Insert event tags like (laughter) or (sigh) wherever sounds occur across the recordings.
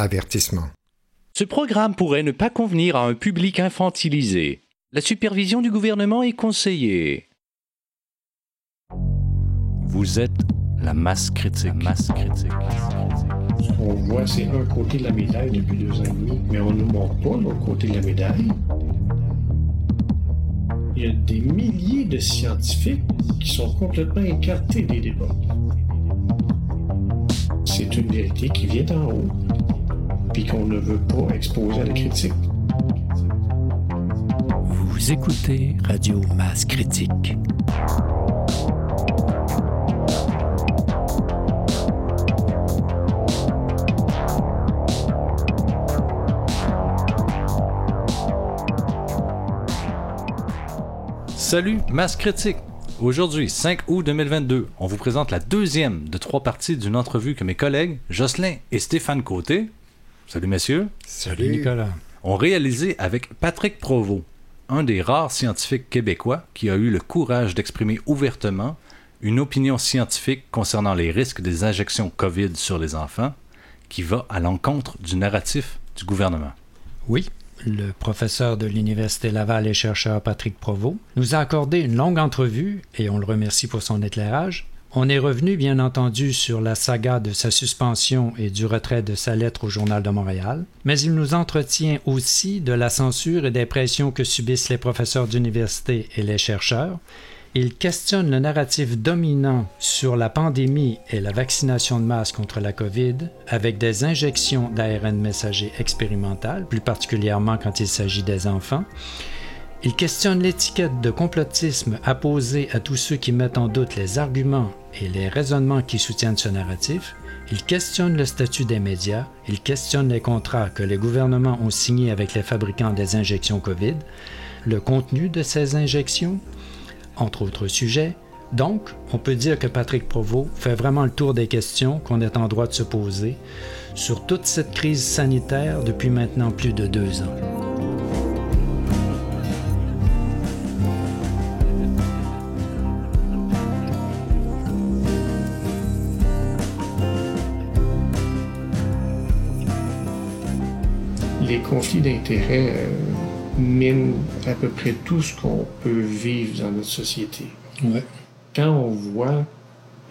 Avertissement. Ce programme pourrait ne pas convenir à un public infantilisé. La supervision du gouvernement est conseillée. Vous êtes la masse critique. masse critique. Ce qu'on voit, c'est un côté de la médaille depuis deux ans et demi, mais on ne nous montre pas l'autre côté de la médaille. Il y a des milliers de scientifiques qui sont complètement écartés des débats. C'est une vérité qui vient d'en haut, puis qu'on ne veut pas exposer à la critique. Vous écoutez Radio Masse Critique. Salut, Masse Critique. Aujourd'hui, 5 août 2022, on vous présente la deuxième de trois parties d'une entrevue que mes collègues Jocelyn et Stéphane Côté, salut messieurs, Salut, Nicolas. ont réalisé avec Patrick Provost, un des rares scientifiques québécois qui a eu le courage d'exprimer ouvertement une opinion scientifique concernant les risques des injections COVID sur les enfants, qui va à l'encontre du narratif du gouvernement. Oui, le professeur de l'Université Laval et chercheur Patrick Provost nous a accordé une longue entrevue et on le remercie pour son éclairage. On est revenu, bien entendu, sur la saga de sa suspension et du retrait de sa lettre au Journal de Montréal, mais il nous entretient aussi de la censure et des pressions que subissent les professeurs d'université et les chercheurs. Il questionne le narratif dominant sur la pandémie et la vaccination de masse contre la COVID avec des injections d'ARN messager expérimentales, plus particulièrement quand il s'agit des enfants. Il questionne l'étiquette de complotisme apposée à tous ceux qui mettent en doute les arguments et les raisonnements qui soutiennent ce narratif. Il questionne le statut des médias. Il questionne les contrats que les gouvernements ont signés avec les fabricants des injections COVID, le contenu de ces injections, entre autres sujets. Donc, on peut dire que Patrick Provost fait vraiment le tour des questions qu'on est en droit de se poser sur toute cette crise sanitaire depuis maintenant plus de deux ans. Conflits d'intérêts euh, minent à peu près tout ce qu'on peut vivre dans notre société. Ouais. Quand on voit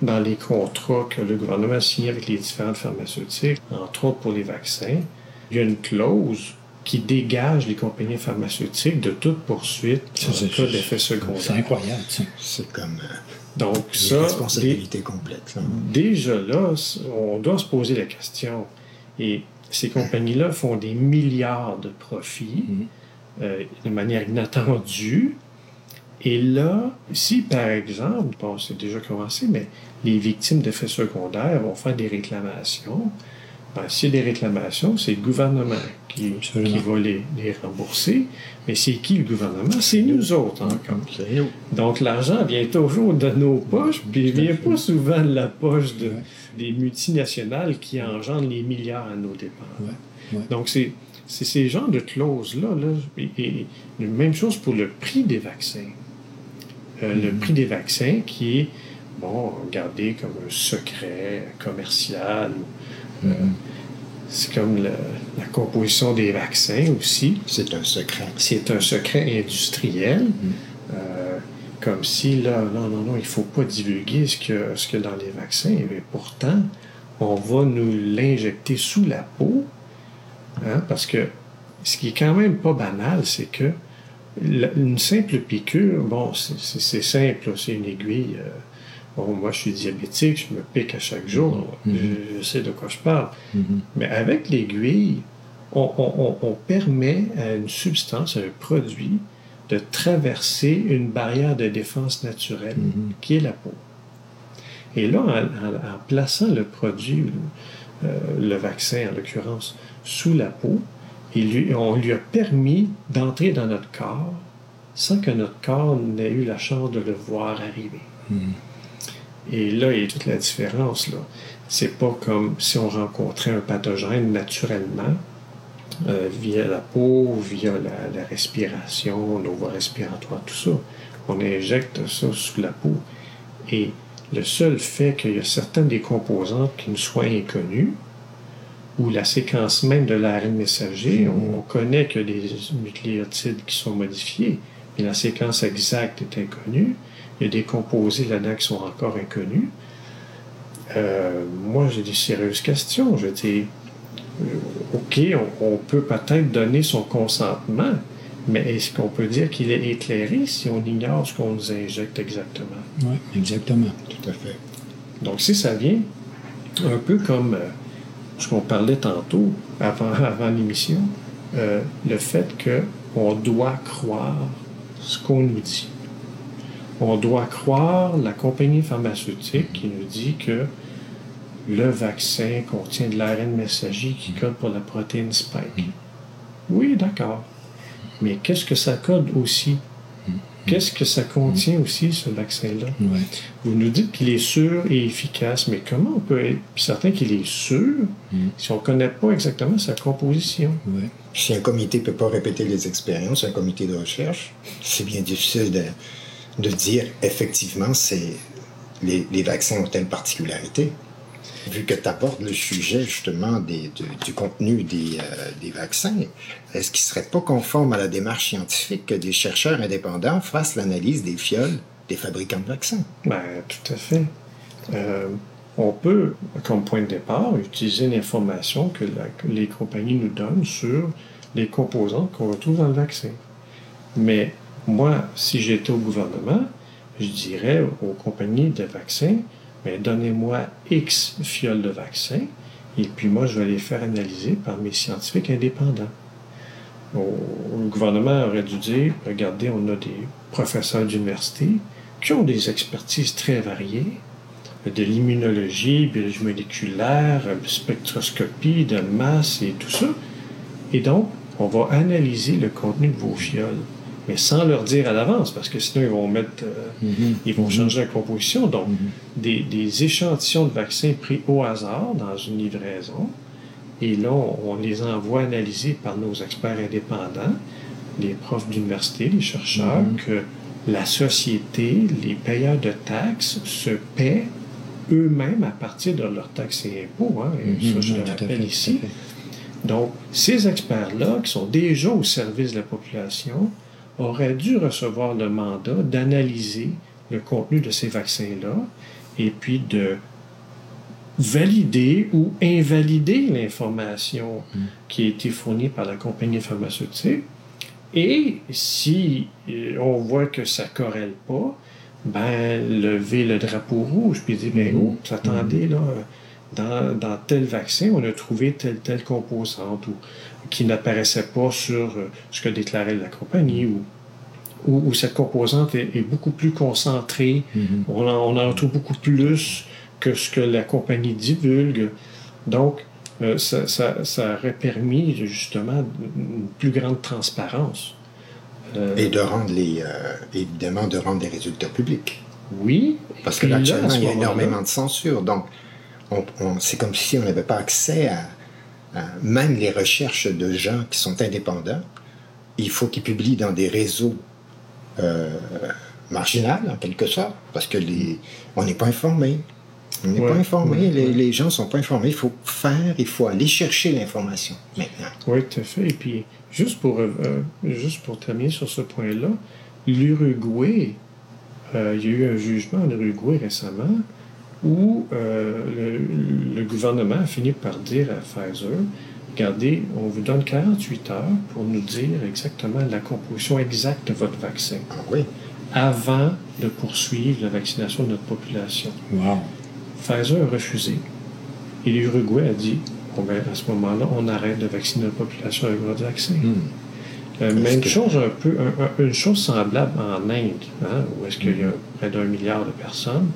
dans les contrats que le gouvernement a signés avec les différentes pharmaceutiques, entre autres pour les vaccins, il y a une clause qui dégage les compagnies pharmaceutiques de toute poursuite en c'est- cas d'effet C'est secondaire. incroyable, ça. C'est comme euh, Donc une ça, responsabilité complète. déjà là, on doit se poser la question. Et ces compagnies-là font des milliards de profits Mhm. euh, de manière inattendue. Et là, si par exemple, bon, c'est déjà commencé, mais les victimes d'effets secondaires vont faire des réclamations, s'il y a des réclamations, c'est le gouvernement qui, va les, les rembourser. Mais c'est qui le gouvernement? C'est nous autres encore. C'est nous. Donc l'argent vient toujours de nos poches, puis il à vient pas souvent de la poche de, des multinationales qui engendrent les milliards à nos dépens. Ouais, ouais. Donc c'est ces genres de clauses-là. Là, et, même chose pour le prix des vaccins. Euh, Le Mhm. prix des vaccins qui est, bon, gardé comme un secret commercial. euh, Mhm. C'est comme le- la composition des vaccins aussi C'est un secret. c'est un secret industriel. Mm. Euh, comme si, là, non, non, non, il ne faut pas divulguer ce que, ce que dans les vaccins. Mais pourtant, on va nous l'injecter sous la peau. hein, parce que ce qui est quand même pas banal, c'est que la- une simple piqûre, bon, c'est- simple, c'est une aiguille. euh, bon, moi, je suis diabétique, je me pique à chaque jour. Mhm. Je, je sais de quoi je parle. Mhm. Mais avec l'aiguille, on, on- on- on permet à une substance, à un produit, de traverser une barrière de défense naturelle Mhm. qui est la peau. Et là, en, en- en plaçant le produit, euh, le vaccin en l'occurrence, sous la peau, lui- on lui a permis d'entrer dans notre corps sans que notre corps n'ait eu la chance de le voir arriver. Et là, il y a toute la différence. Là. C'est pas comme si on rencontrait un pathogène naturellement, euh, via la peau, via la, la respiration, nos voies respiratoires, tout ça. On injecte ça sous la peau. Et le seul fait qu'il y a certaines des composantes qui nous soient inconnues, ou la séquence même de l'ARN messager. On, on connaît que des nucléotides qui sont modifiés, mais la séquence exacte est inconnue. Il y a des composés là-dedans qui sont encore inconnus. Euh, moi, j'ai des sérieuses questions. Je dis, euh, OK, on, on peut peut-être donner son consentement, mais est-ce qu'on peut dire qu'il est éclairé si on ignore ce qu'on nous injecte exactement? Oui, exactement. Tout à fait. Donc, si ça vient un peu comme euh, ce qu'on parlait tantôt, avant, (laughs) avant l'émission, euh, le fait qu'on doit croire ce qu'on nous dit. On doit croire la compagnie pharmaceutique qui nous dit que le vaccin contient de l'ARN messager qui code pour la protéine spike. Oui, d'accord. Mais qu'est-ce que ça code aussi? Qu'est-ce que ça contient aussi, ce vaccin-là? Ouais. Vous nous dites qu'il est sûr et efficace, mais comment on peut être certain qu'il est sûr si on ne connaît pas exactement sa composition? Ouais. Si un comité ne peut pas répéter les expériences, un comité de recherche, c'est bien difficile de, de dire effectivement c'est les, vaccins ont telle particularité. Vu que tu abordes le sujet justement du contenu des, euh, des vaccins, est-ce qu'il ne serait pas conforme à la démarche scientifique que des chercheurs indépendants fassent l'analyse des fioles des fabricants de vaccins? Ben, tout à fait. Euh, on peut, comme point de départ, utiliser l'information que, que les compagnies nous donnent sur les composantes qu'on retrouve dans le vaccin. Mais moi, si j'étais au gouvernement, je dirais aux compagnies de vaccins, mais donnez-moi X fioles de vaccins, et puis moi, je vais les faire analyser par mes scientifiques indépendants. Le gouvernement aurait dû dire, regardez, on a des professeurs d'université qui ont des expertises très variées, de l'immunologie, biologie moléculaire, spectroscopie de masse et tout ça. Et donc, on va analyser le contenu de vos fioles, mais sans leur dire à l'avance, parce que sinon ils vont mettre, euh, ils vont changer la composition. Donc, des, des échantillons de vaccins pris au hasard dans une livraison, et là, on, les envoie analyser par nos experts indépendants, les profs d'université, les chercheurs, que la société, les payeurs de taxes se paient eux-mêmes à partir de leurs taxes et impôts. Hein, et ça, je le fait, rappelle ici. Donc, ces experts-là, qui sont déjà au service de la population, auraient dû recevoir le mandat d'analyser le contenu de ces vaccins-là et puis de valider ou invalider l'information qui a été fournie par la compagnie pharmaceutique. Et si euh, on voit que ça ne corrèle pas, ben, lever le drapeau rouge, puis dire, ben, oh, attendez, là, dans, dans tel vaccin, on a trouvé telle, telle composante ou, qui n'apparaissait pas sur euh, ce que déclarait la compagnie ou, ou, ou cette composante est, est beaucoup plus concentrée. on, en, on en retrouve beaucoup plus que ce que la compagnie divulgue. Donc, euh, ça, ça, ça aurait permis justement une plus grande transparence. Euh, Et de rendre les, euh, évidemment, de rendre les résultats publics. oui. Parce que là, actuellement, il y a énormément de censure. Donc, on- on- c'est comme si on n'avait pas accès à, à- même les recherches de gens qui sont indépendants. Il faut qu'ils publient dans des réseaux euh, marginaux, en quelque sorte, parce que les, on n'est pas informé. On n'est Ouais, pas informé. ouais, les, ouais. les gens ne sont pas informés. Il faut faire, il faut aller chercher l'information maintenant. Oui, tout à fait. Et puis, juste pour, euh, euh, juste pour terminer sur ce point-là, l'Uruguay, euh, il y a eu un jugement en Uruguay récemment où euh, le, le gouvernement a fini par dire à Pfizer, regardez, on vous donne 48 heures pour nous dire exactement la composition exacte de votre vaccin Ah oui. avant de poursuivre la vaccination de notre population. Wow. Pfizer a refusé. Et l'Uruguay a dit bon, ben, à ce moment-là, on arrête de vacciner la population avec votre vaccin. Euh, Est-ce même que- chose, un peu, un- un- une chose semblable en Inde, hein, où est-ce qu'il y a près d'un milliard de personnes.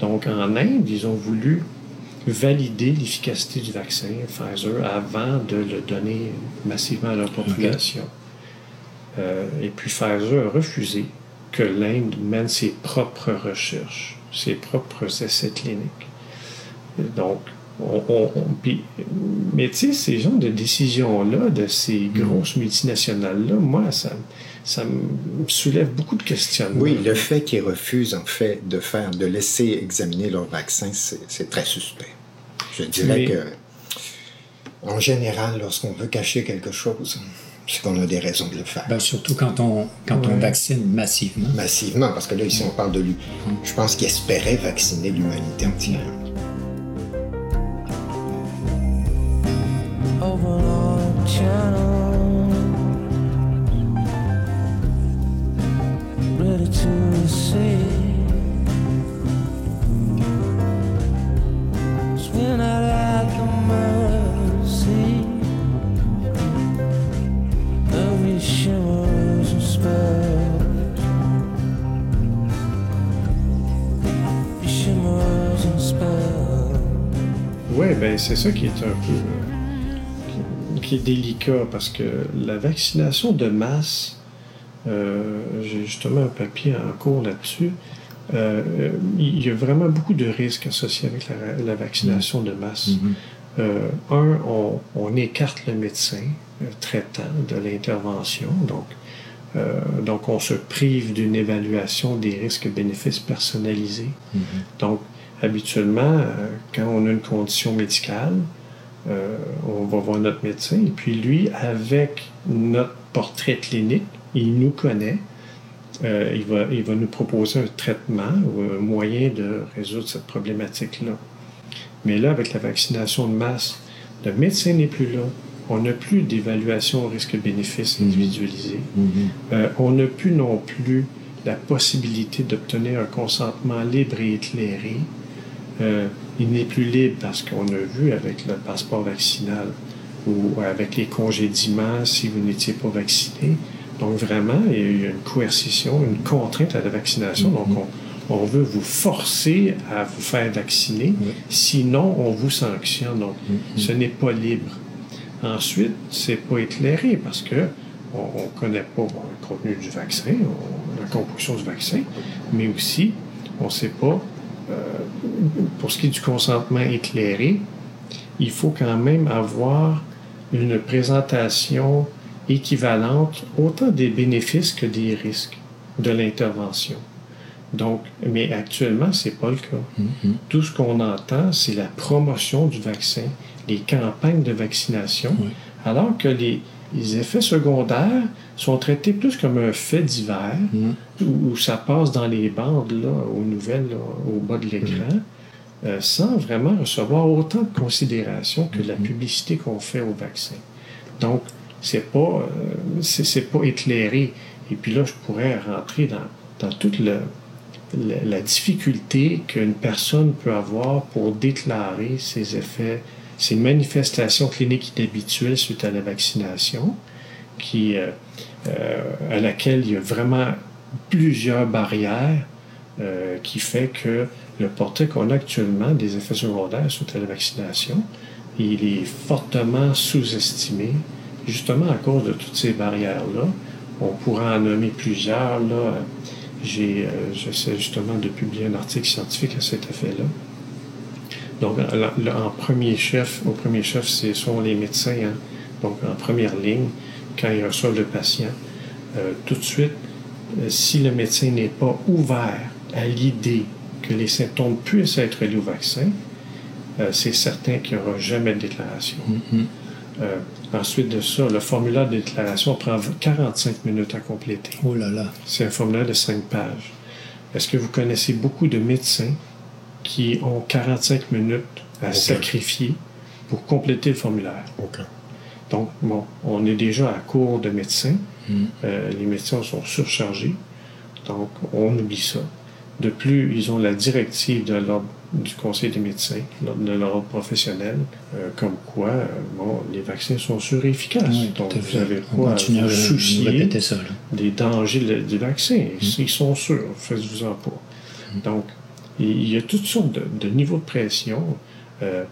Donc, en Inde, ils ont voulu valider l'efficacité du vaccin Pfizer avant de le donner massivement à leur population. Euh, et puis Pfizer a refusé que l'Inde mène ses propres recherches, ses propres essais cliniques. Donc, on, on- on- puis- mais tu sais, ces genres de décisions-là, de ces grosses multinationales-là, moi, ça, ça me soulève beaucoup de questionnements. Oui, le fait qu'ils refusent en fait de faire, de laisser examiner leur vaccin, c'est très suspect. Je dirais Mais- que En général, lorsqu'on veut cacher quelque chose, c'est qu'on a des raisons de le faire. Ben, surtout quand on, quand on vaccine massivement. Massivement, parce que là, ici, on parle de lui. Je pense qu'il espérait vacciner l'humanité entière. Oui, ben c'est ça qui est un peu. euh, qui, est délicat parce que la vaccination de masse, euh, j'ai justement un papier en cours là-dessus. euh, il y a vraiment beaucoup de risques associés avec la, la vaccination de masse. Euh, un, on, on écarte le médecin traitant de l'intervention, donc, euh, donc on se prive d'une évaluation des risques-bénéfices personnalisés. Donc, habituellement, euh, quand on a une condition médicale, euh, on va voir notre médecin et puis lui, avec notre portrait clinique, il nous connaît. Euh, il, va, il va nous proposer un traitement ou un moyen de résoudre cette problématique-là. Mais là, avec la vaccination de masse, le médecin n'est plus là. On n'a plus d'évaluation risque-bénéfice individualisée. Euh, on n'a plus non plus la possibilité d'obtenir un consentement libre et éclairé. Euh, il n'est plus libre parce qu'on a vu avec le passeport vaccinal ou avec les congédiements si vous n'étiez pas vacciné. Donc vraiment, il y a une coercition, une contrainte à la vaccination. Donc on, on veut vous forcer à vous faire vacciner, sinon on vous sanctionne. Donc ce n'est pas libre. Ensuite, c'est pas éclairé parce que on ne connaît pas bon, le contenu du vaccin, on- la composition du vaccin, mais aussi on ne sait pas, pour ce qui est du consentement éclairé, il faut quand même avoir une présentation équivalente autant des bénéfices que des risques de l'intervention. Donc, mais actuellement, c'est pas le cas. Tout ce qu'on entend, c'est la promotion du vaccin, les campagnes de vaccination, alors que les, les effets secondaires sont traités plus comme un fait divers, où, où ça passe dans les bandes, là, aux nouvelles, là, au bas de l'écran, euh, sans vraiment recevoir autant de considération que la publicité qu'on fait au vaccin. Donc, c'est pas, euh, c'est, c'est pas éclairé. Et puis là, je pourrais rentrer dans, dans toute le, la, la difficulté qu'une personne peut avoir pour déclarer ses effets, ses manifestations cliniques inhabituelles suite à la vaccination, qui, euh, à laquelle il y a vraiment plusieurs barrières euh, qui fait que le portrait qu'on a actuellement des effets secondaires suite la vaccination, il est fortement sous-estimé, justement à cause de toutes ces barrières-là. On pourra en nommer plusieurs. Là. J'ai, euh, j'essaie justement de publier un article scientifique à cet effet-là. Donc, en premier chef, au premier chef, ce sont les médecins, hein. donc en première ligne, quand ils reçoivent le patient. Euh, tout de suite, euh, si le médecin n'est pas ouvert à l'idée que les symptômes puissent être liés au vaccin, euh, c'est certain qu'il n'y aura jamais de déclaration. Euh, ensuite de ça, le formulaire de déclaration prend 45 minutes à compléter. Oh là là. C'est un formulaire de 5 pages. Est-ce que vous connaissez beaucoup de médecins qui ont 45 minutes à sacrifier pour compléter le formulaire? Aucun. Donc, bon, on est déjà à court de médecins. Euh, les médecins sont surchargés. Donc, on oublie ça. De plus, ils ont la directive de l'ordre du Conseil des médecins, de l'ordre professionnel, euh, comme quoi, euh, bon, les vaccins sont sûrs et efficaces. Oui, Donc, vous avez quoi à vous soucier ça. des dangers le- du vaccin. Ils sont sûrs, faites-vous-en pas. Donc, il il y a toutes sortes de, de niveaux de pression. Euh,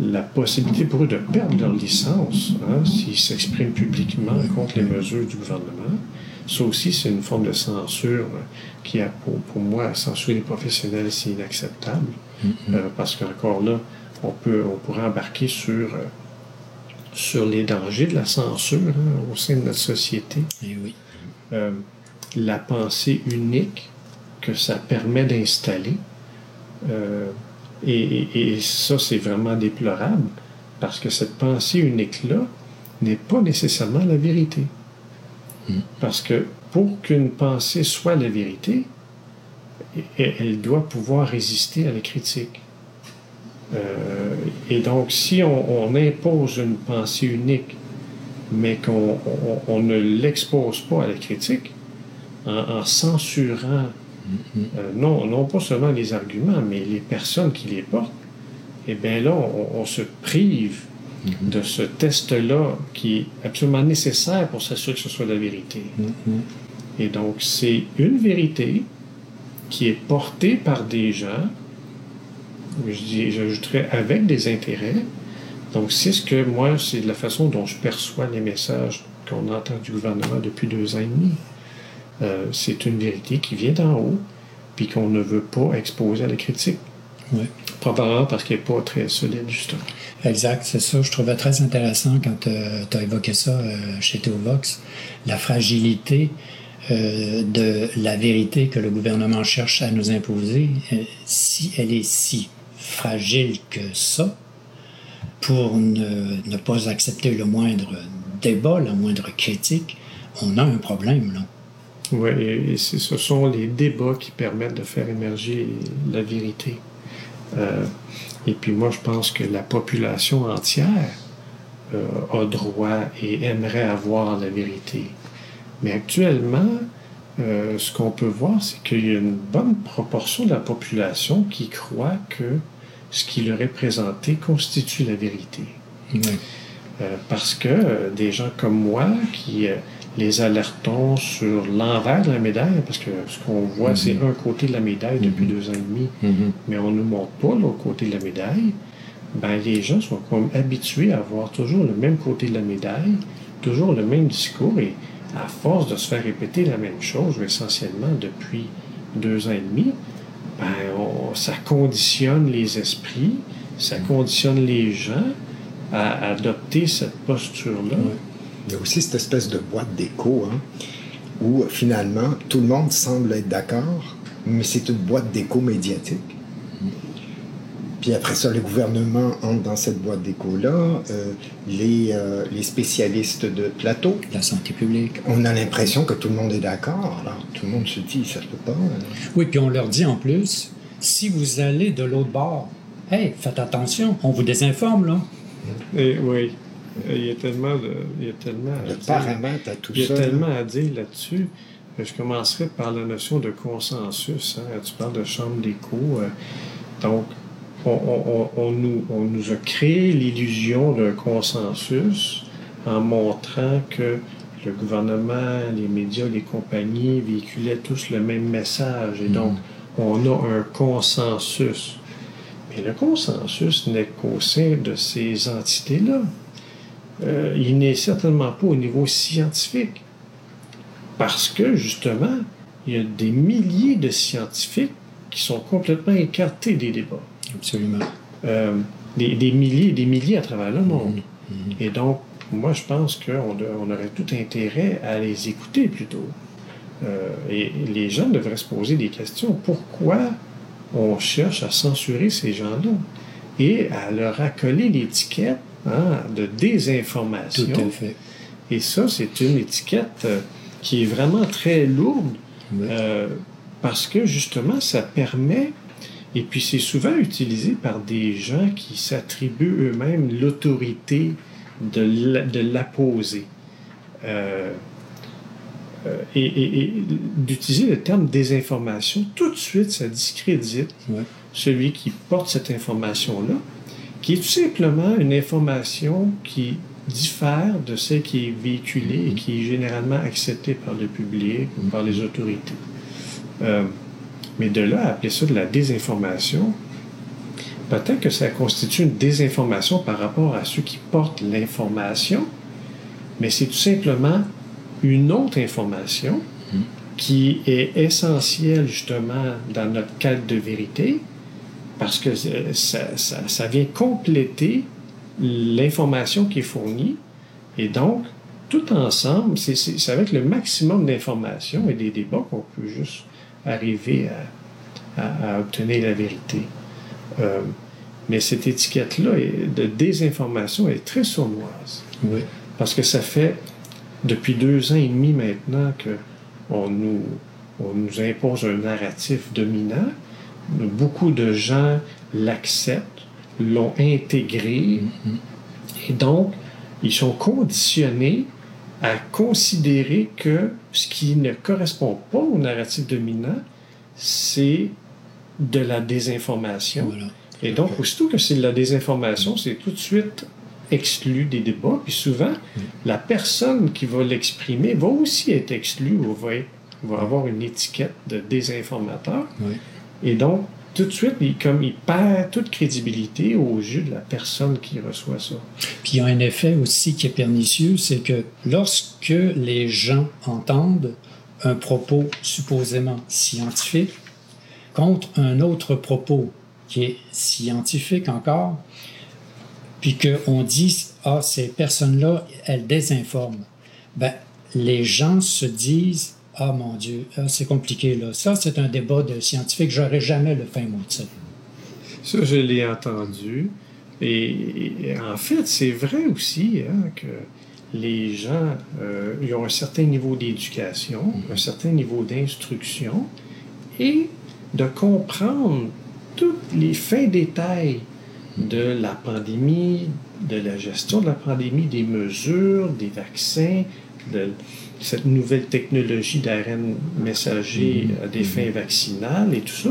la possibilité pour eux de perdre leur licence hein, s'ils s'expriment publiquement contre les mesures du gouvernement. Ça aussi, c'est une forme de censure qui a pour, pour moi, censurer les professionnels, c'est inacceptable. Euh, parce qu'encore là, on, peut, on pourrait embarquer sur, euh, sur les dangers de la censure hein, au sein de notre société Eh oui. euh, la pensée unique que ça permet d'installer. Et, et- et ça, c'est vraiment déplorable Parce que cette pensée unique-là n'est pas nécessairement la vérité. Parce que pour qu'une pensée soit la vérité, e- elle doit pouvoir résister à la critique. Euh, et donc, si on, on impose une pensée unique, mais qu'on on- on ne l'expose pas à la critique, en, en censurant euh, non, non pas seulement les arguments, mais les personnes qui les portent, eh bien là, on, on se prive de ce test-là qui est absolument nécessaire pour s'assurer que ce soit la vérité. Et donc, c'est une vérité qui est portée par des gens, je dis- j'ajouterais avec des intérêts. Donc, c'est ce que moi, c'est la façon dont je perçois les messages qu'on entend du gouvernement depuis deux ans et demi. Euh, c'est une vérité qui vient d'en haut, puis qu'on ne veut pas exposer à la critique. Oui. Probablement parce qu'elle n'est pas très solide, justement. Exact, c'est ça. Je trouvais très intéressant quand tu as évoqué ça euh, chez Théovox, la fragilité euh, de la vérité que le gouvernement cherche à nous imposer. Euh, si elle est si fragile que ça, pour ne, ne pas accepter le moindre débat, la moindre critique, on a un problème. Là. Oui, et, ce sont les débats qui permettent de faire émerger la vérité. Euh, et puis moi, je pense que la population entière euh, a droit et aimerait avoir la vérité. Mais actuellement, euh, ce qu'on peut voir, c'est qu'il y a une bonne proportion de la population qui croit que ce qui leur est présenté constitue la vérité. Parce que des gens comme moi qui les alertons sur l'envers de la médaille, parce que ce qu'on voit, c'est un côté de la médaille depuis deux ans et demi, mais on ne nous montre pas l'autre côté de la médaille, ben, les gens sont comme habitués à voir toujours le même côté de la médaille, toujours le même discours, et à force de se faire répéter la même chose, essentiellement depuis deux ans et demi, ben, on- ça conditionne les esprits, ça conditionne les gens à adopter cette posture-là. Il y a aussi cette espèce de boîte d'écho, hein, où finalement tout le monde semble être d'accord, mais c'est une boîte d'écho médiatique. Puis après ça, le gouvernement entre dans cette boîte d'écho-là, euh, les, euh, les spécialistes de plateau, La santé publique. on a l'impression que tout le monde est d'accord. Alors tout le monde se dit, ça se peut pas. hein. Oui, puis on leur dit en plus, si vous allez de l'autre bord, hey, faites attention, on vous désinforme, là. Et oui, il y a tellement de, il y a tellement à tout Il y a ça. là. tellement à dire là-dessus. Euh, Je commencerai par la notion de consensus. hein. Tu parles de chambre d'écho. euh, donc, on, on- on- on nous, on nous a créé l'illusion d'un consensus en montrant que le gouvernement, les médias, les compagnies véhiculaient tous le même message. Et donc, on a un consensus. Mais le consensus n'est qu'au sein de ces entités-là. Euh, il n'est certainement pas au niveau scientifique. Parce que, justement, il y a des milliers de scientifiques qui sont complètement écartés des débats. Absolument. Euh, des, des milliers et des milliers à travers le monde. Et donc, moi, je pense qu'on on aurait tout intérêt à les écouter plutôt. Euh, et les gens devraient se poser des questions. Pourquoi on cherche à censurer ces gens-là et à leur accoler l'étiquette hein, de désinformation? Tout à fait. Et ça, c'est une étiquette euh, qui est vraiment très lourde Oui. euh, parce que justement, ça permet, et puis c'est souvent utilisé par des gens qui s'attribuent eux-mêmes l'autorité de la- de l'apposer. Euh, et et- et d'utiliser le terme désinformation, tout de suite, ça discrédite celui qui porte cette information-là, qui est tout simplement une information qui diffère de celle qui est véhiculée et qui est généralement acceptée par le public ou par les autorités. Euh, mais de là à appeler ça de la désinformation, peut-être que ça constitue une désinformation par rapport à ceux qui portent l'information, mais c'est tout simplement une autre information qui est essentielle justement dans notre cadre de vérité, parce que ça, ça- ça vient compléter l'information qui est fournie, et donc, tout ensemble, c'est, avec le maximum d'informations et des débats qu'on peut juste arriver à, à- à obtenir la vérité. Euh, Mais cette étiquette-là de désinformation est très sournoise. Oui. Parce que ça fait depuis deux ans et demi maintenant que on nous, on nous impose un narratif dominant. Beaucoup de gens l'acceptent, l'ont intégré, et donc ils sont conditionnés à considérer que ce qui ne correspond pas au narratif dominant, c'est de la désinformation. Voilà. Et donc, aussitôt que c'est de la désinformation, c'est tout de suite exclu des débats. Puis souvent, la personne qui va l'exprimer va aussi être exclue ou va, va avoir une étiquette de désinformateur. Oui. Et donc, tout de suite, il, comme il perd toute crédibilité aux yeux de la personne qui reçoit ça. Puis il y a un effet aussi qui est pernicieux, c'est que lorsque les gens entendent un propos supposément scientifique contre un autre propos qui est scientifique encore, puis qu'on dit ah ces personnes-là elles désinforment, ben les gens se disent ah mon Dieu ah, c'est compliqué là, ça c'est un débat de scientifique, j'aurais jamais le fin mot de ça. Ça, je l'ai entendu. Et, en fait, c'est vrai aussi hein, que les gens euh, ont un certain niveau d'éducation, un certain niveau d'instruction, et de comprendre tous les fins détails de la pandémie, de la gestion de la pandémie, des mesures, des vaccins, de cette nouvelle technologie d'ARN messager à des fins vaccinales et tout ça,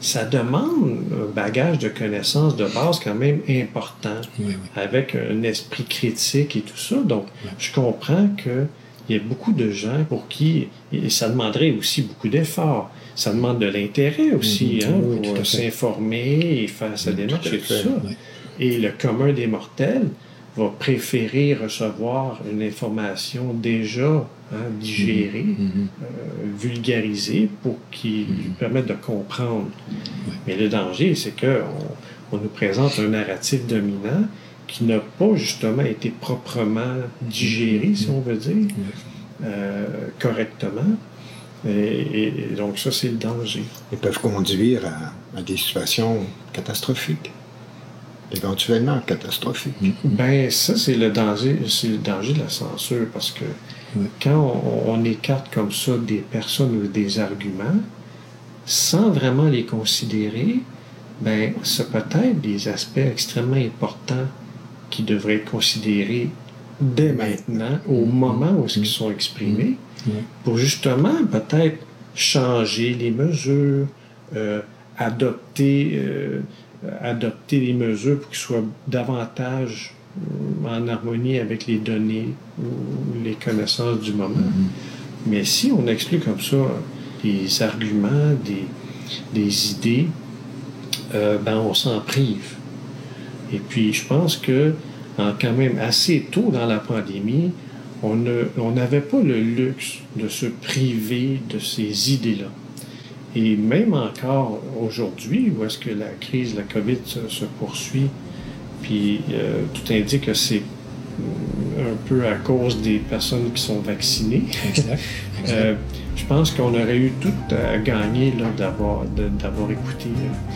ça demande un bagage de connaissances de base quand même important, Oui, oui. avec un esprit critique et tout ça. Donc, je comprends qu'il y a beaucoup de gens pour qui et ça demanderait aussi beaucoup d'efforts. Ça demande de l'intérêt aussi Mhm. hein, Oui, pour s'informer et faire sa démarche et tout ça. Oui. Et le commun des mortels va préférer recevoir une information déjà hein, digérée, Mhm. euh, vulgarisée pour qu'il lui permette de comprendre. Mais le danger, c'est que on, on nous présente un narratif dominant qui n'a pas justement été proprement digéré, si on veut dire, euh, correctement. Et, et donc ça, c'est le danger. Ils peuvent conduire à, à des situations catastrophiques. Éventuellement catastrophiques. Ben ça, c'est le danger, c'est le danger de la censure parce que Oui. quand on, on écarte comme ça des personnes ou des arguments, sans vraiment les considérer, ben ça peut être des aspects extrêmement importants qui devraient être considérés dès maintenant, au moment où ils sont exprimés, pour justement peut-être changer les mesures, euh, adopter, euh, adopter les mesures pour qu'ils soient davantage euh, en harmonie avec les données ou les connaissances du moment. Mais si on exclut comme ça des arguments, des, des idées, euh, ben on s'en prive. Et puis, je pense que en quand même assez tôt dans la pandémie, on n'avait pas le luxe de se priver de ces idées-là. Et même encore aujourd'hui, où est-ce que la crise de la COVID se, se poursuit, puis euh, tout indique que c'est euh, un peu à cause des personnes qui sont vaccinées. Exact. (laughs) exact. Euh, je pense qu'on aurait eu tout à gagner là, d'avoir, de- d'avoir écouté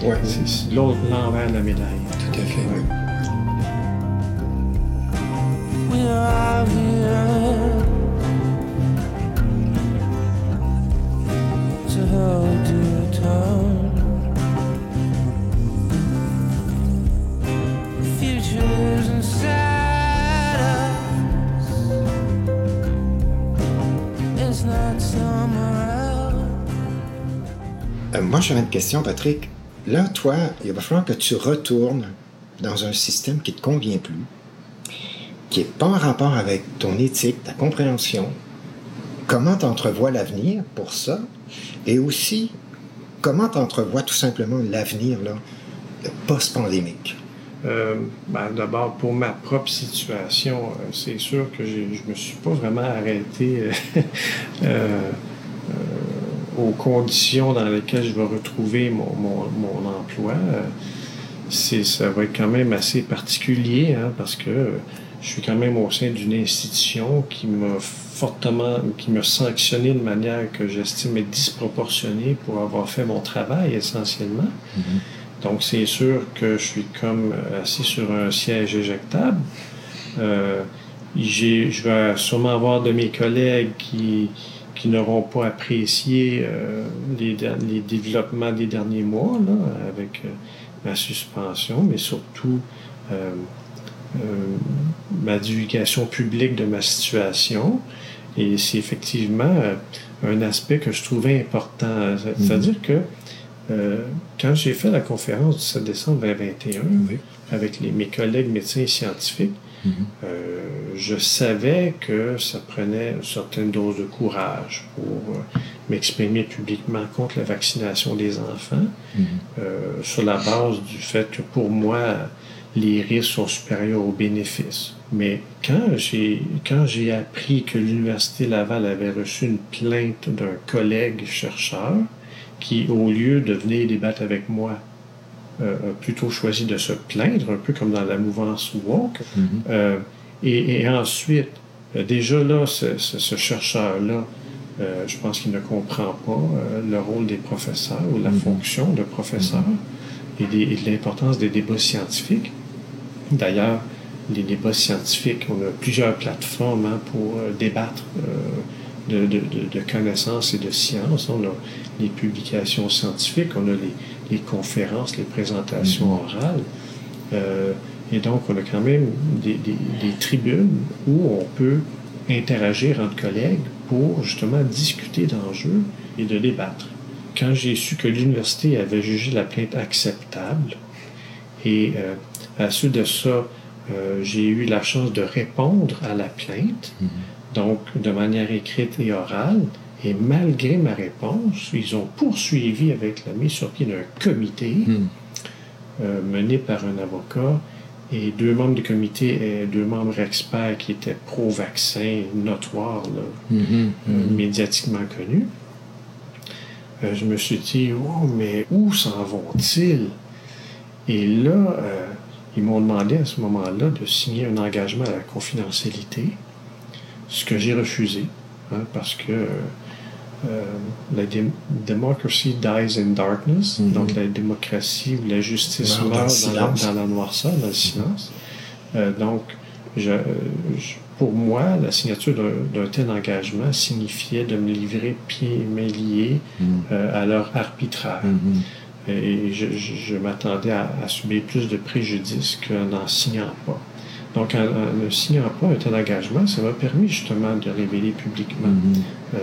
Ouais. c'est- c'est l'autre l'envers de la médaille. Tout à fait. We are here Euh, moi, j'aurais une question, Patrick. Là, toi, il va falloir que tu retournes dans un système qui ne te convient plus, qui n'est pas en rapport avec ton éthique, ta compréhension. Comment tu entrevois l'avenir pour ça? Et aussi, comment tu entrevois tout simplement l'avenir post-pandémique? Euh, ben, D'abord, pour ma propre situation, euh, c'est sûr que je ne me suis pas vraiment arrêté euh, (laughs) aux conditions dans lesquelles je vais retrouver mon, mon- mon emploi. Euh, c'est- ça va être quand même assez particulier hein, parce que je suis quand même au sein d'une institution qui m'a fortement, qui m'a sanctionné de manière que j'estime être disproportionnée pour avoir fait mon travail essentiellement. Donc, c'est sûr que je suis comme assis sur un siège éjectable. Euh, j'ai- je vais sûrement avoir de mes collègues qui, qui n'auront pas apprécié euh, les, développements des derniers mois là, avec euh, ma suspension, mais surtout euh, ma divulgation publique de ma situation. Et c'est effectivement un aspect que je trouvais important. C'est-à-dire que euh, quand j'ai fait la conférence du 7 décembre 2021 Oui. avec les, mes collègues médecins et scientifiques, Mhm. euh, je savais que ça prenait une certaine dose de courage pour euh, m'exprimer publiquement contre la vaccination des enfants, Mhm. euh, sur la base du fait que pour moi, les risques sont supérieurs aux bénéfices. Mais quand j'ai, quand j'ai appris que l'Université Laval avait reçu une plainte d'un collègue chercheur qui, au lieu de venir débattre avec moi, euh, a plutôt choisi de se plaindre, un peu comme dans la mouvance woke, Mhm. euh, et, et ensuite, euh, déjà là, ce, ce- ce chercheur-là, euh, je pense qu'il ne comprend pas le rôle des professeurs ou la fonction de professeur et, des- et de l'importance des débats scientifiques. D'ailleurs, les débats scientifiques, on a plusieurs plateformes hein, pour débattre de- de connaissances et de sciences. On a les publications scientifiques, on a les, les conférences, les présentations orales. Euh, et donc, on a quand même des, des- des tribunes où on peut interagir entre collègues pour justement discuter d'enjeux et de débattre. Quand j'ai su que l'université avait jugé la plainte acceptable, et euh, à suite de ça, euh, j'ai eu la chance de répondre à la plainte, donc de manière écrite et orale. Et malgré ma réponse, ils ont poursuivi avec la mise sur pied d'un comité Mhm. euh, mené par un avocat et deux membres du comité et deux membres experts qui étaient pro-vaccin, notoires, là, Mhm. euh, médiatiquement connus. Euh, je me suis dit, oh, mais où s'en vont-ils? Et là, euh, ils m'ont demandé à ce moment-là de signer un engagement à la confidentialité, ce que j'ai refusé, hein, parce que euh, la dé- democracy dies in darkness, Mhm. donc la démocratie ou la justice Meurt dans dans, la, dans la noirceur, dans le silence. Euh, donc, je, euh, je- pour moi, la signature d'un tel engagement signifiait de me livrer pieds et mains liés Mhm. euh, à leur arbitraire. Et je m'attendais à, à subir plus de préjudice qu'en n'en signant pas. Donc, en, en ne signant pas un tel engagement, ça m'a permis justement de révéler publiquement Mhm. euh,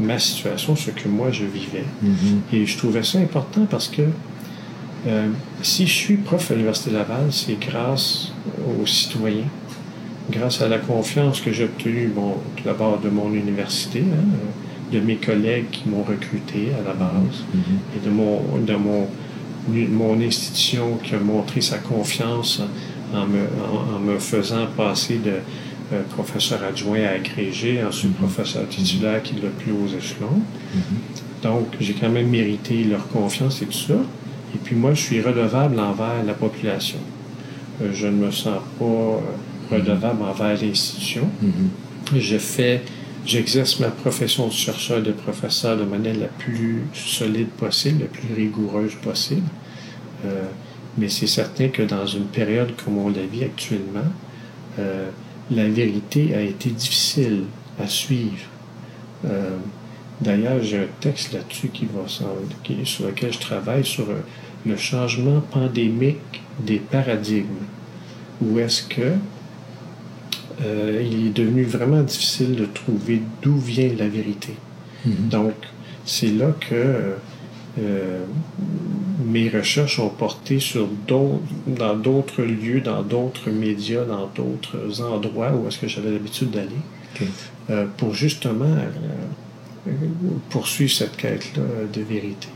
ma situation, ce que moi je vivais. Mhm. Et je trouvais ça important parce que euh, si je suis prof à l'Université Laval, c'est grâce aux citoyens, grâce à la confiance que j'ai obtenue, bon, tout d'abord de mon université, hein, de mes collègues qui m'ont recruté à la base, Mhm. et de mon, de mon, mon institution qui a montré sa confiance en me, en, en me faisant passer de euh, professeur adjoint à agrégé, ensuite professeur titulaire qui est le plus haut échelon. Donc, j'ai quand même mérité leur confiance et tout ça. Et puis moi, je suis redevable envers la population. Euh, je ne me sens pas euh, redevable envers l'institution. Je fais, j'exerce ma profession de chercheur et de professeur de manière la plus solide possible, la plus rigoureuse possible. Euh, mais c'est certain que dans une période comme on la vit actuellement, euh, la vérité a été difficile à suivre. Euh, D'ailleurs, j'ai un texte là-dessus qui va qui, sur lequel je travaille sur euh, le changement pandémique des paradigmes. Où est-ce que il est devenu vraiment difficile de trouver d'où vient la vérité. Mhm. Donc, c'est là que mes recherches ont porté sur d'autres, dans d'autres lieux, dans d'autres médias, dans d'autres endroits où est-ce que j'avais l'habitude d'aller, euh, pour justement euh, poursuivre cette quête-là de vérité.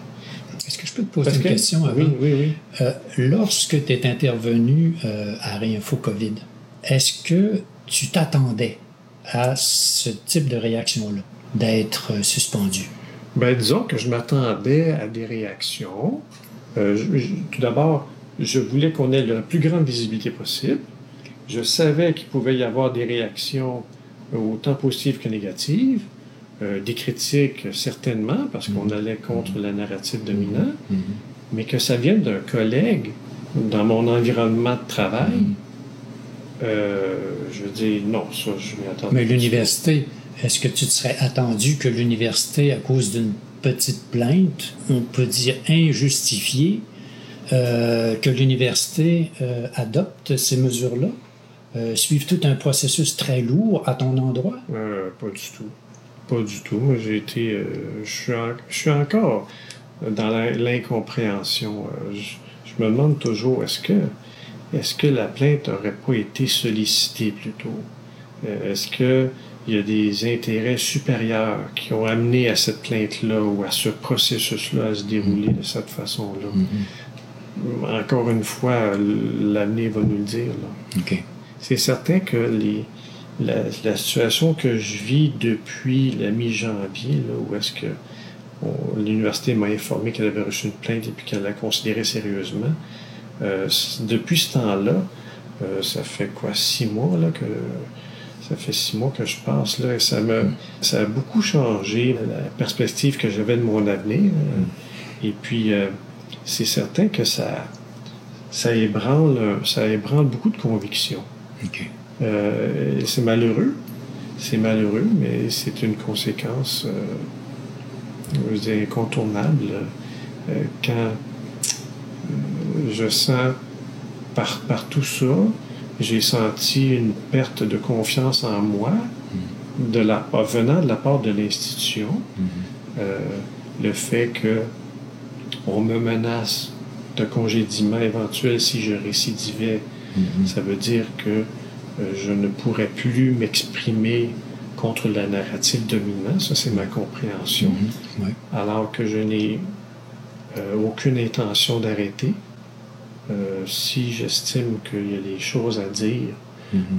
Est-ce que je peux te poser Parce une que- question avant? Oui, oui, oui. Euh, lorsque tu es intervenu à Réinfo COVID, est-ce que tu t'attendais à ce type de réaction-là, d'être suspendu? Ben, disons que je m'attendais à des réactions. Euh, je- je- tout d'abord, je voulais qu'on ait la plus grande visibilité possible. Je savais qu'il pouvait y avoir des réactions autant positives que négatives, euh, des critiques certainement, parce qu'on allait contre la narrative dominante. Mhm. Mais que ça vienne d'un collègue dans mon environnement de travail, euh, je veux dire, non, ça, je m'y attendais. Mais l'université, est-ce que tu te serais attendu que l'université, à cause d'une petite plainte, on peut dire injustifiée, euh, que l'université euh, adopte ces mesures-là, euh, suive tout un processus très lourd à ton endroit? Pas du tout. Pas du tout. J'ai été. euh, je, suis encore dans l'incompréhension. Je, me demande toujours est-ce que, est-ce que la plainte n'aurait pas été sollicitée plutôt Euh, Est-ce qu'il y a des intérêts supérieurs qui ont amené à cette plainte-là ou à ce processus-là à se dérouler de cette façon-là Encore une fois, l'avenir va nous le dire. là. OK. C'est certain que les, la, la situation que je vis depuis la mi-janvier, là, où est-ce que on- l'université m'a informé qu'elle avait reçu une plainte et puis qu'elle la considérait sérieusement, euh, depuis ce temps-là, euh, ça fait quoi, six mois là, que ça fait six mois que je passe là, et ça me ça a beaucoup changé la perspective que j'avais de mon avenir. euh, Et puis euh, c'est certain que ça ça ébranle, ça ébranle beaucoup de convictions. OK. Euh, c'est malheureux, c'est malheureux, mais c'est une conséquence, euh, je dire, incontournable. quand je sens par, par tout ça, j'ai senti une perte de confiance en moi, de la, ah, venant de la part de l'institution, Euh, le fait que on me menace de congédiement éventuel si je récidivais ça veut dire que euh, je ne pourrais plus m'exprimer contre la narrative dominante. Ça, c'est ma compréhension. Ouais. Alors que je n'ai euh, aucune intention d'arrêter. Euh, si j'estime qu'il y a des choses à dire,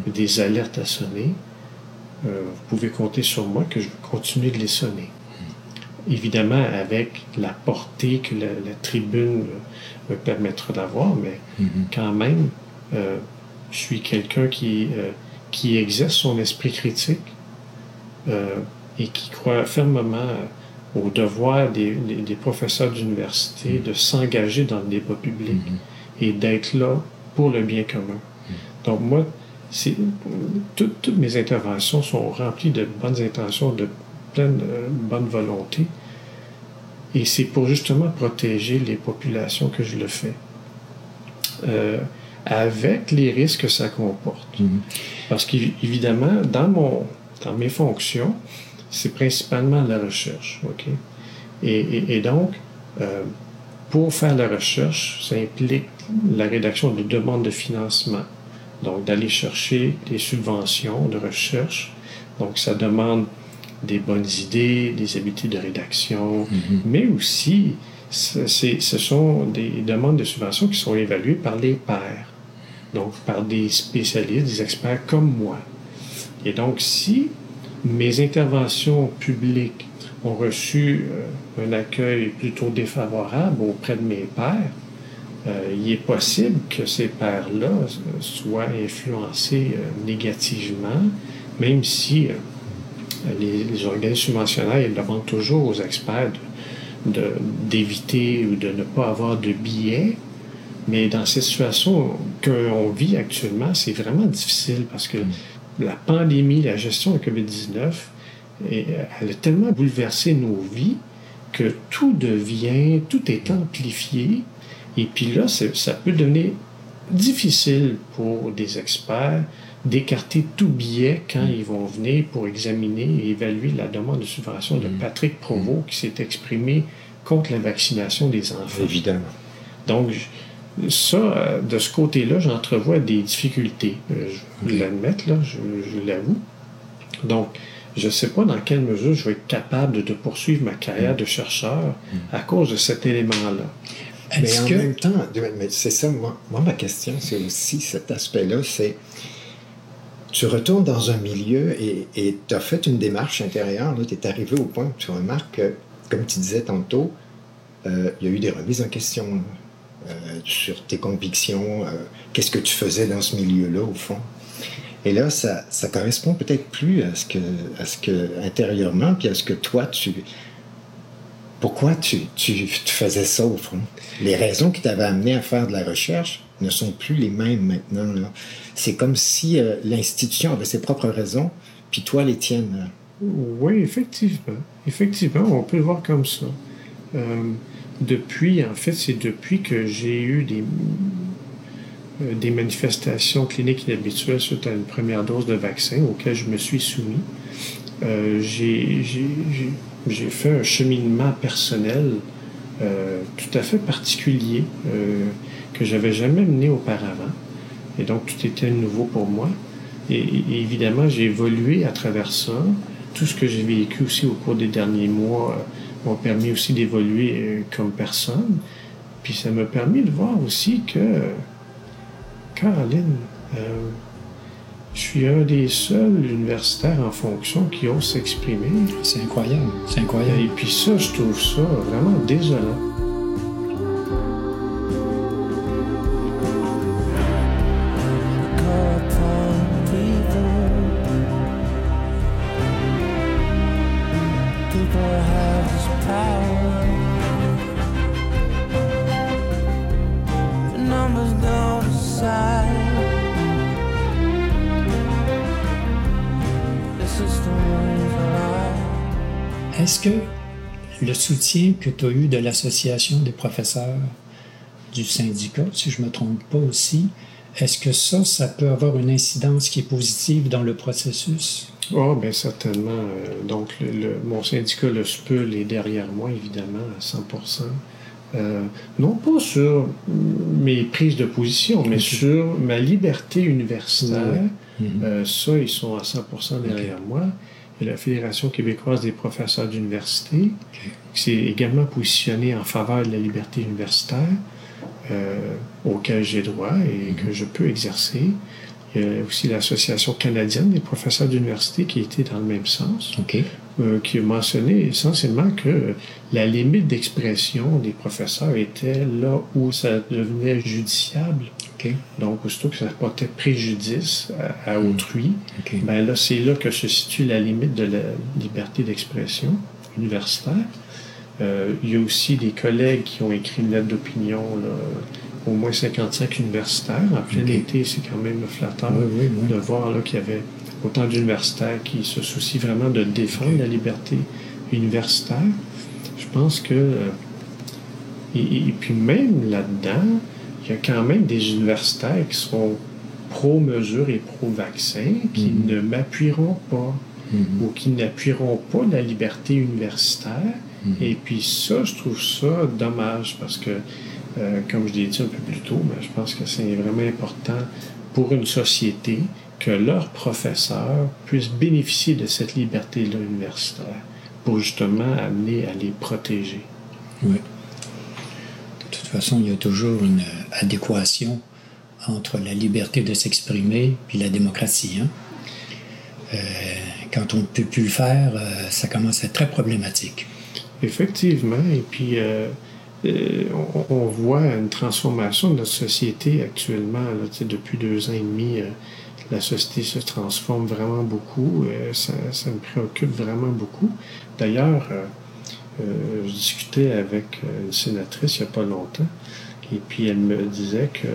des alertes à sonner, euh, vous pouvez compter sur moi que je vais continuer de les sonner. Évidemment, avec la portée que la, la tribune euh, me permettra d'avoir, mais quand même, euh, je suis quelqu'un qui, euh, qui exerce son esprit critique euh, et qui croit fermement au devoir des, des- des professeurs d'université de s'engager dans le débat public et d'être là pour le bien commun. Donc moi, c'est, toutes, toutes mes interventions sont remplies de bonnes intentions, de pleine euh, bonne volonté. Et c'est pour justement protéger les populations que je le fais. Euh, avec les risques que ça comporte. Parce qu'évidemment, dans, mon, dans mes fonctions, c'est principalement la recherche. OK? Et, et- et donc, euh, pour faire la recherche, ça implique la rédaction de demandes de financement. Donc, d'aller chercher des subventions de recherche. Donc, ça demande des bonnes idées, des habiletés de rédaction, mais aussi, ce sont des demandes de subventions qui sont évaluées par les pairs. Donc, par des spécialistes, des experts comme moi. Et donc, si mes interventions publiques ont reçu euh, un accueil plutôt défavorable auprès de mes pairs, euh, il est possible que ces pairs-là euh, soient influencés euh, négativement, même si euh, les, les organismes subventionnaires ils demandent toujours aux experts de- de- d'éviter ou de ne pas avoir de billets. Mais dans cette situation qu'on vit actuellement, c'est vraiment difficile parce que la pandémie, la gestion de la COVID-19, et, euh, elle a tellement bouleversé nos vies que tout devient, tout est amplifié. Et puis là, ça peut devenir difficile pour des experts d'écarter tout billet quand ils vont venir pour examiner et évaluer la demande de subvention de Patrick Provost qui s'est exprimé contre la vaccination des enfants. Évidemment. Donc, ça, euh, de ce côté-là, j'entrevois des difficultés. Euh, Je vais l'admettre, là, je, je l'avoue. Donc, je ne sais pas dans quelle mesure je vais être capable de poursuivre ma carrière de chercheur à cause de cet élément-là. Mais en que... même temps, c'est ça, moi, moi, ma question, c'est aussi cet aspect-là, c'est tu retournes dans un milieu et tu as fait une démarche intérieure, tu es arrivé au point où tu remarques que, comme tu disais tantôt, euh, il y a eu des remises en question euh, sur tes convictions, euh, qu'est-ce que tu faisais dans ce milieu-là, au fond? Et là, ça, correspond peut-être plus à ce que, à ce que intérieurement, puis à ce que toi, tu, Pourquoi tu, tu, faisais ça au fond? Les raisons qui t'avaient amené à faire de la recherche ne sont plus les mêmes maintenant. C'est comme si euh, l'institution avait ses propres raisons, puis toi les tiennes. Oui, effectivement. Effectivement, on peut le voir comme ça. Euh, depuis, en fait, c'est depuis que j'ai eu des, des manifestations cliniques inhabituelles suite à une première dose de vaccin auquel je me suis soumis. Euh, j'ai fait un cheminement personnel euh, tout à fait particulier euh, que j'avais jamais mené auparavant. Et donc, tout était nouveau pour moi. Et, et évidemment, j'ai évolué à travers ça. Tout ce que j'ai vécu aussi au cours des derniers mois euh, m'ont permis aussi d'évoluer euh, comme personne. Puis ça m'a permis de voir aussi que, Caroline, euh, je suis un des seuls universitaires en fonction qui osent s'exprimer. C'est incroyable. C'est incroyable. Et puis ça, je trouve ça vraiment désolant. Soutien que tu as eu de l'Association des professeurs du syndicat, si je ne me trompe pas aussi, est-ce que ça, ça peut avoir une incidence qui est positive dans le processus? Oh, bien certainement. Euh, donc, le, le- mon syndicat, le SPUL, est derrière moi, évidemment, à 100 Euh, Non pas sur mes prises de position, mais sur ma liberté universitaire. Mhm. Euh, ça, ils sont à 100 derrière moi. La Fédération québécoise des professeurs d'université, qui s'est également positionnée en faveur de la liberté universitaire, euh, auquel j'ai droit et que je peux exercer. Il y a aussi l'Association canadienne des professeurs d'université qui était dans le même sens, euh, qui a mentionné essentiellement que la limite d'expression des professeurs était là où ça devenait judiciable. Donc, aussitôt que ça portait préjudice à, à autrui, ben là, c'est là que se situe la limite de la liberté d'expression universitaire. Euh, il y a aussi des collègues qui ont écrit une lettre d'opinion, au moins 55 universitaires. En plein été, c'est quand même flatteur Oui, oui, oui. de voir qu'il y avait autant d'universitaires qui se soucient vraiment de défendre la liberté universitaire. Je pense que. euh, et puis même là-dedans, y a quand même des universitaires qui sont pro-mesure et pro-vaccin qui Mhm. ne m'appuieront pas Mhm. ou qui n'appuieront pas la liberté universitaire. Mhm. Et puis ça, je trouve ça dommage parce que, euh, comme je l'ai dit un peu plus tôt, mais je pense que c'est vraiment important pour une société que leurs professeurs puissent bénéficier de cette liberté-là universitaire pour justement amener à les protéger. Oui. De toute façon, il y a toujours une euh, adéquation entre la liberté de s'exprimer puis la démocratie. hein. Euh, quand on ne peut plus le faire, euh, ça commence à être très problématique. Effectivement, et puis on, voit une transformation de notre société actuellement. Depuis deux ans et demi, la société se transforme vraiment beaucoup. ça, ça me préoccupe vraiment beaucoup. D'ailleurs, je discutais avec euh, une sénatrice il n'y a pas longtemps, et puis elle me disait que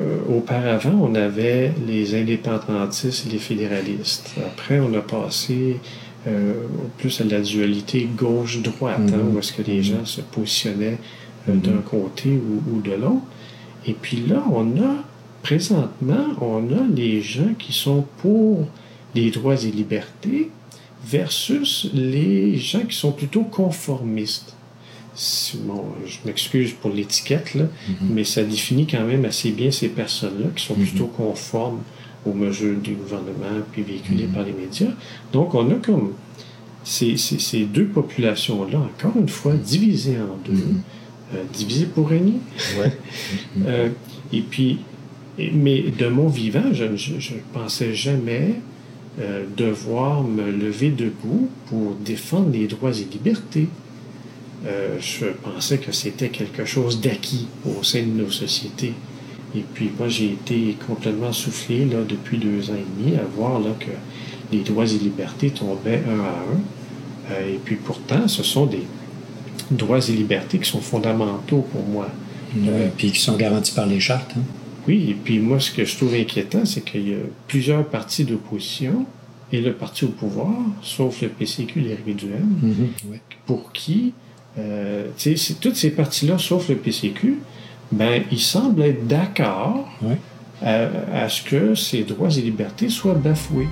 euh, auparavant, on avait les indépendantistes et les fédéralistes. Après, on a passé euh, plus à la dualité gauche-droite, hein, Mhm. où est-ce que les gens se positionnaient euh, Mhm. d'un côté ou, ou de l'autre. Et puis là, on a, présentement, on a les gens qui sont pour les droits et libertés versus les gens qui sont plutôt conformistes. Bon, je m'excuse pour l'étiquette, là, mais ça définit quand même assez bien ces personnes-là qui sont Mhm. plutôt conformes aux mesures du gouvernement puis véhiculées par les médias. Donc, on a comme ces, ces- ces deux populations-là, encore une fois, divisées en deux, Mhm. euh, divisées pour régner. Ouais. (laughs) Euh, et puis, mais de mon vivant, je ne pensais jamais euh, devoir me lever debout pour défendre les droits et libertés. Euh, je pensais que c'était quelque chose d'acquis au sein de nos sociétés. Et puis moi, j'ai été complètement soufflé là, depuis deux ans et demi à voir là, que les droits et libertés tombaient un à un. Euh, et puis pourtant, ce sont des, droits et libertés qui sont fondamentaux pour moi. Ouais, puis qui sont garantis par les chartes. hein. Oui, et puis moi, ce que je trouve inquiétant, c'est qu'il y a plusieurs partis d'opposition et le parti au pouvoir, sauf le PCQ, les Rivières-du-M, Ouais. pour qui, euh, tu sais, c'est- toutes ces partis-là, sauf le PCQ, ben, ils semblent être d'accord Ouais. à, à ce que ces droits et libertés soient bafoués.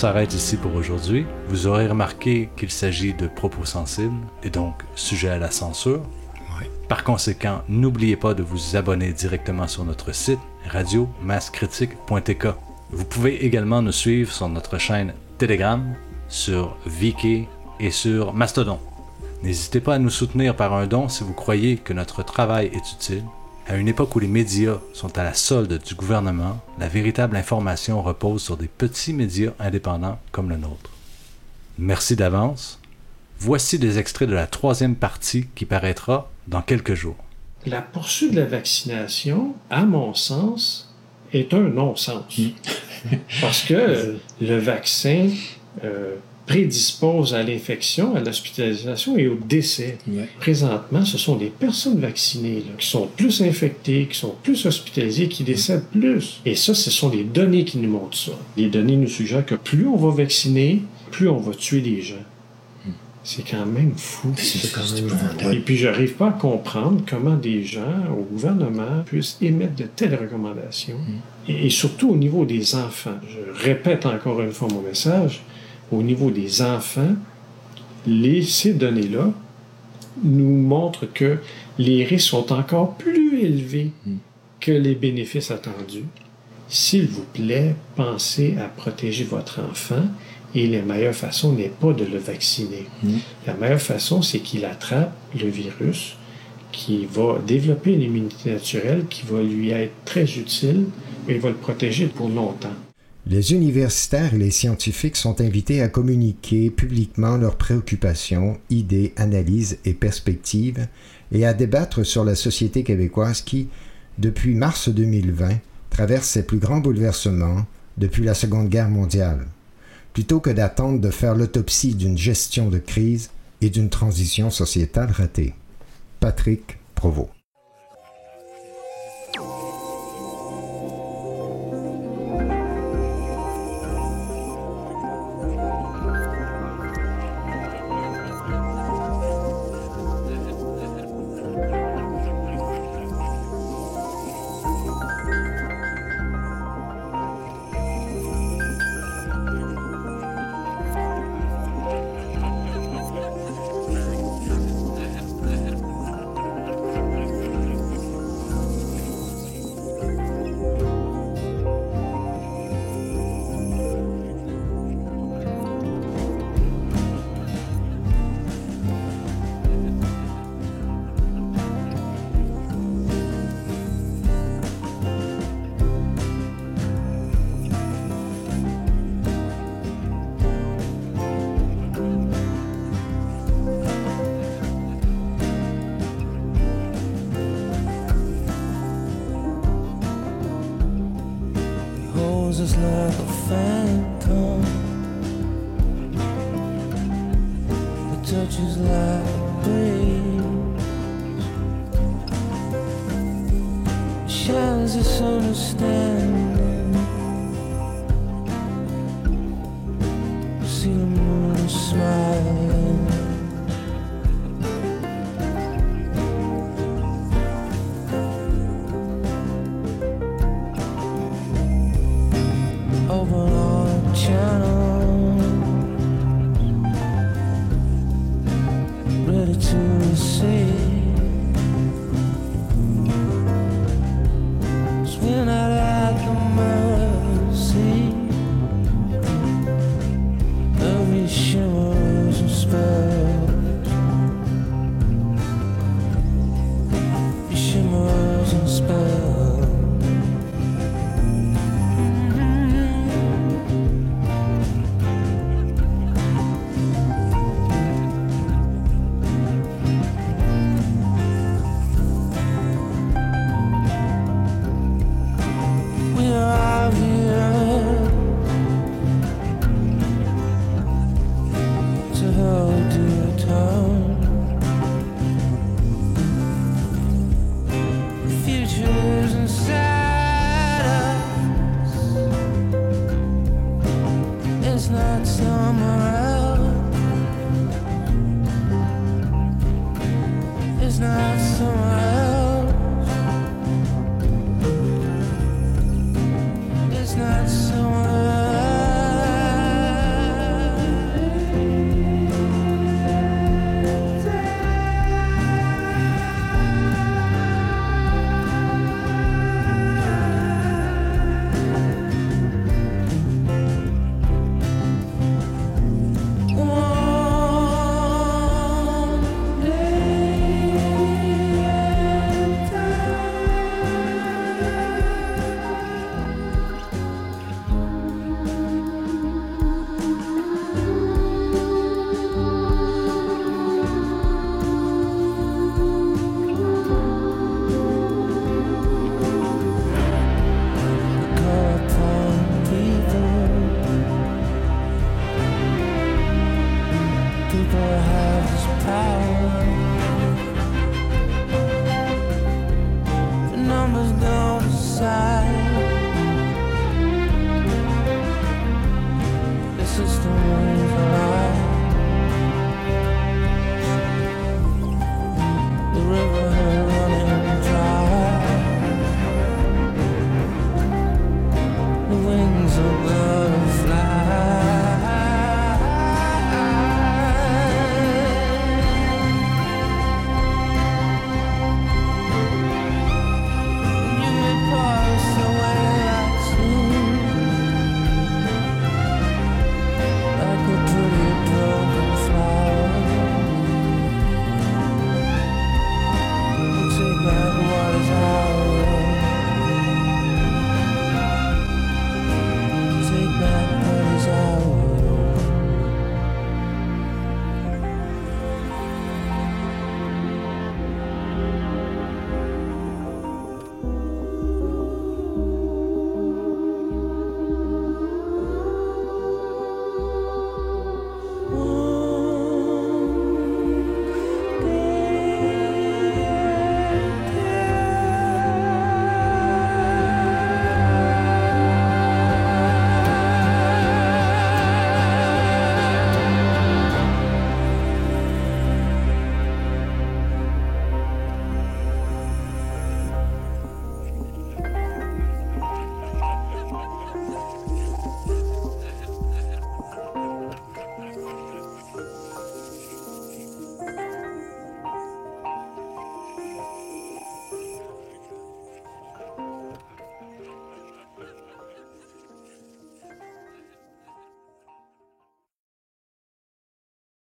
S'arrête ici pour aujourd'hui. Vous aurez remarqué qu'il s'agit de propos sensibles et donc sujet à la censure. Par conséquent, n'oubliez pas de vous abonner directement sur notre site radio-critique.tk. Vous pouvez également nous suivre sur notre chaîne Telegram, sur Viki et sur Mastodon. N'hésitez pas à nous soutenir par un don si vous croyez que notre travail est utile. À une époque où les médias sont à la solde du gouvernement, la véritable information repose sur des petits médias indépendants comme le nôtre. Merci d'avance. Voici des extraits de la troisième partie qui paraîtra dans quelques jours. La poursuite de la vaccination, à mon sens, est un non-sens. (laughs) Parce que le vaccin euh, prédispose à l'infection, à l'hospitalisation et au décès. Ouais. Présentement, ce sont des personnes vaccinées là, qui sont plus infectées, qui sont plus hospitalisées, qui décèdent plus. Et ça, ce sont les données qui nous montrent ça. Les données nous suggèrent que plus on va vacciner, plus on va tuer des gens. C'est quand même fou. C'est quand même Et puis, je n'arrive pas à comprendre comment des gens au gouvernement puissent émettre de telles recommandations. Et, et surtout au niveau des enfants. Je répète encore une fois mon message. Au niveau des enfants, les, ces données-là nous montrent que les risques sont encore plus élevés que les bénéfices attendus. S'il vous plaît, pensez à protéger votre enfant et la meilleure façon n'est pas de le vacciner. La meilleure façon, c'est qu'il attrape le virus, qui va développer une immunité naturelle, qui va lui être très utile et va le protéger pour longtemps. Les universitaires et les scientifiques sont invités à communiquer publiquement leurs préoccupations, idées, analyses et perspectives et à débattre sur la société québécoise qui, depuis mars 2020, traverse ses plus grands bouleversements depuis la Seconde Guerre mondiale, plutôt que d'attendre de faire l'autopsie d'une gestion de crise et d'une transition sociétale ratée. Patrick Provost. torches like waves. Shines the sun of